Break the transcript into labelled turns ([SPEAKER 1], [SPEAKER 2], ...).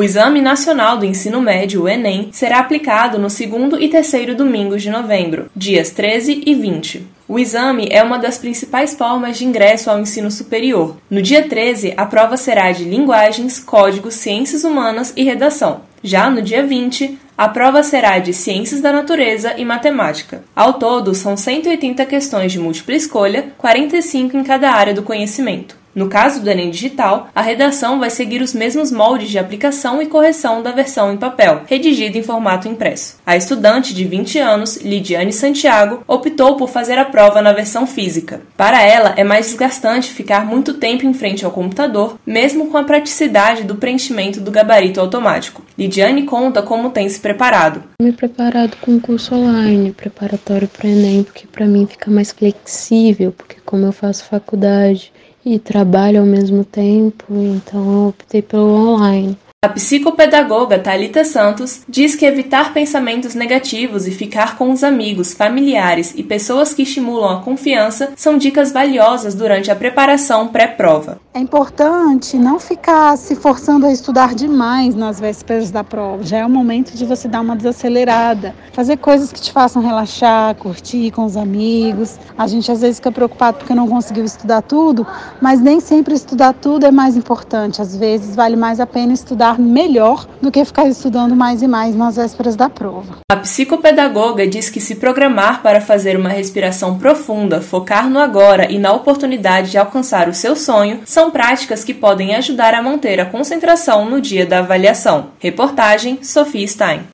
[SPEAKER 1] O Exame Nacional do Ensino Médio, o Enem, será aplicado no segundo e terceiro domingos de novembro, dias 13 e 20. O exame é uma das principais formas de ingresso ao ensino superior. No dia 13, a prova será de linguagens, códigos, ciências humanas e redação. Já no dia 20, a prova será de Ciências da Natureza e Matemática. Ao todo, são 180 questões de múltipla escolha, 45 em cada área do conhecimento. No caso do Enem Digital, a redação vai seguir os mesmos moldes de aplicação e correção da versão em papel, redigida em formato impresso. A estudante de 20 anos, Lidiane Santiago, optou por fazer a prova na versão física. Para ela, é mais desgastante ficar muito tempo em frente ao computador, mesmo com a praticidade do preenchimento do gabarito automático. Lidiane conta como tem se preparado.
[SPEAKER 2] Me preparado com um curso online, preparatório para o Enem, porque para mim fica mais flexível, porque como eu faço faculdade, e trabalho ao mesmo tempo, então eu optei pelo online.
[SPEAKER 1] A psicopedagoga Talita Santos diz que evitar pensamentos negativos e ficar com os amigos, familiares e pessoas que estimulam a confiança são dicas valiosas durante a preparação pré-prova.
[SPEAKER 3] É importante não ficar se forçando a estudar demais nas vésperas da prova. Já é o momento de você dar uma desacelerada, fazer coisas que te façam relaxar, curtir com os amigos. A gente às vezes fica preocupado porque não conseguiu estudar tudo, mas nem sempre estudar tudo é mais importante. Às vezes vale mais a pena estudar estudar melhor do que ficar estudando mais e mais nas vésperas da prova.
[SPEAKER 1] A psicopedagoga diz que se programar para fazer uma respiração profunda, focar no agora e na oportunidade de alcançar o seu sonho são práticas que podem ajudar a manter a concentração no dia da avaliação. Reportagem Sophie Stein.